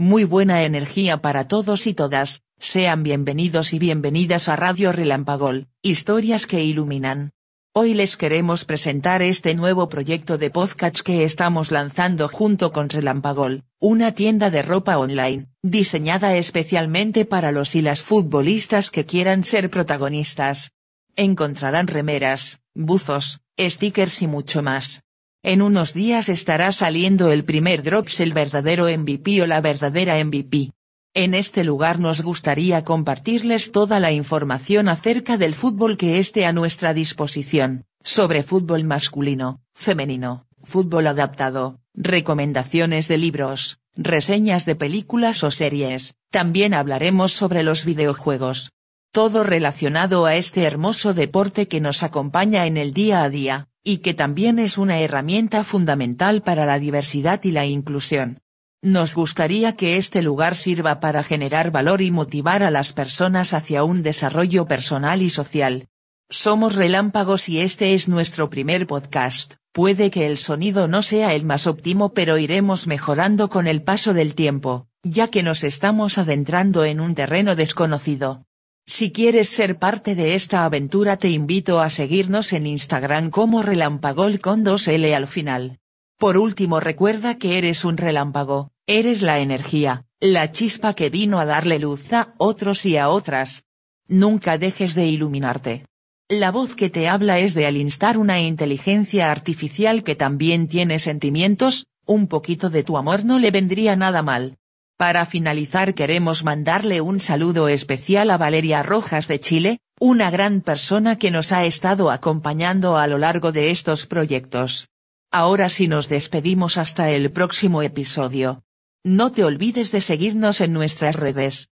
Muy buena energía para todos y todas, sean bienvenidos y bienvenidas a Radio Relampagol, historias que iluminan. Hoy les queremos presentar este nuevo proyecto de podcast que estamos lanzando junto con Relampagol, una tienda de ropa online, diseñada especialmente para los y las futbolistas que quieran ser protagonistas. Encontrarán remeras, buzos, stickers y mucho más. En unos días estará saliendo el primer Drops el verdadero MVP o la verdadera MVP. En este lugar nos gustaría compartirles toda la información acerca del fútbol que esté a nuestra disposición, sobre fútbol masculino, femenino, fútbol adaptado, recomendaciones de libros, reseñas de películas o series, también hablaremos sobre los videojuegos. Todo relacionado a este hermoso deporte que nos acompaña en el día a día, y que también es una herramienta fundamental para la diversidad y la inclusión. Nos gustaría que este lugar sirva para generar valor y motivar a las personas hacia un desarrollo personal y social. Somos relámpagos y este es nuestro primer podcast, puede que el sonido no sea el más óptimo pero iremos mejorando con el paso del tiempo, ya que nos estamos adentrando en un terreno desconocido. Si quieres ser parte de esta aventura te invito a seguirnos en Instagram como relampagol con 2L al final. Por último recuerda que eres un relámpago, eres la energía, la chispa que vino a darle luz a otros y a otras. Nunca dejes de iluminarte. La voz que te habla es de Alinstar una inteligencia artificial que también tiene sentimientos, un poquito de tu amor no le vendría nada mal. Para finalizar queremos mandarle un saludo especial a Valeria Rojas de Chile, una gran persona que nos ha estado acompañando a lo largo de estos proyectos. Ahora sí nos despedimos hasta el próximo episodio. No te olvides de seguirnos en nuestras redes.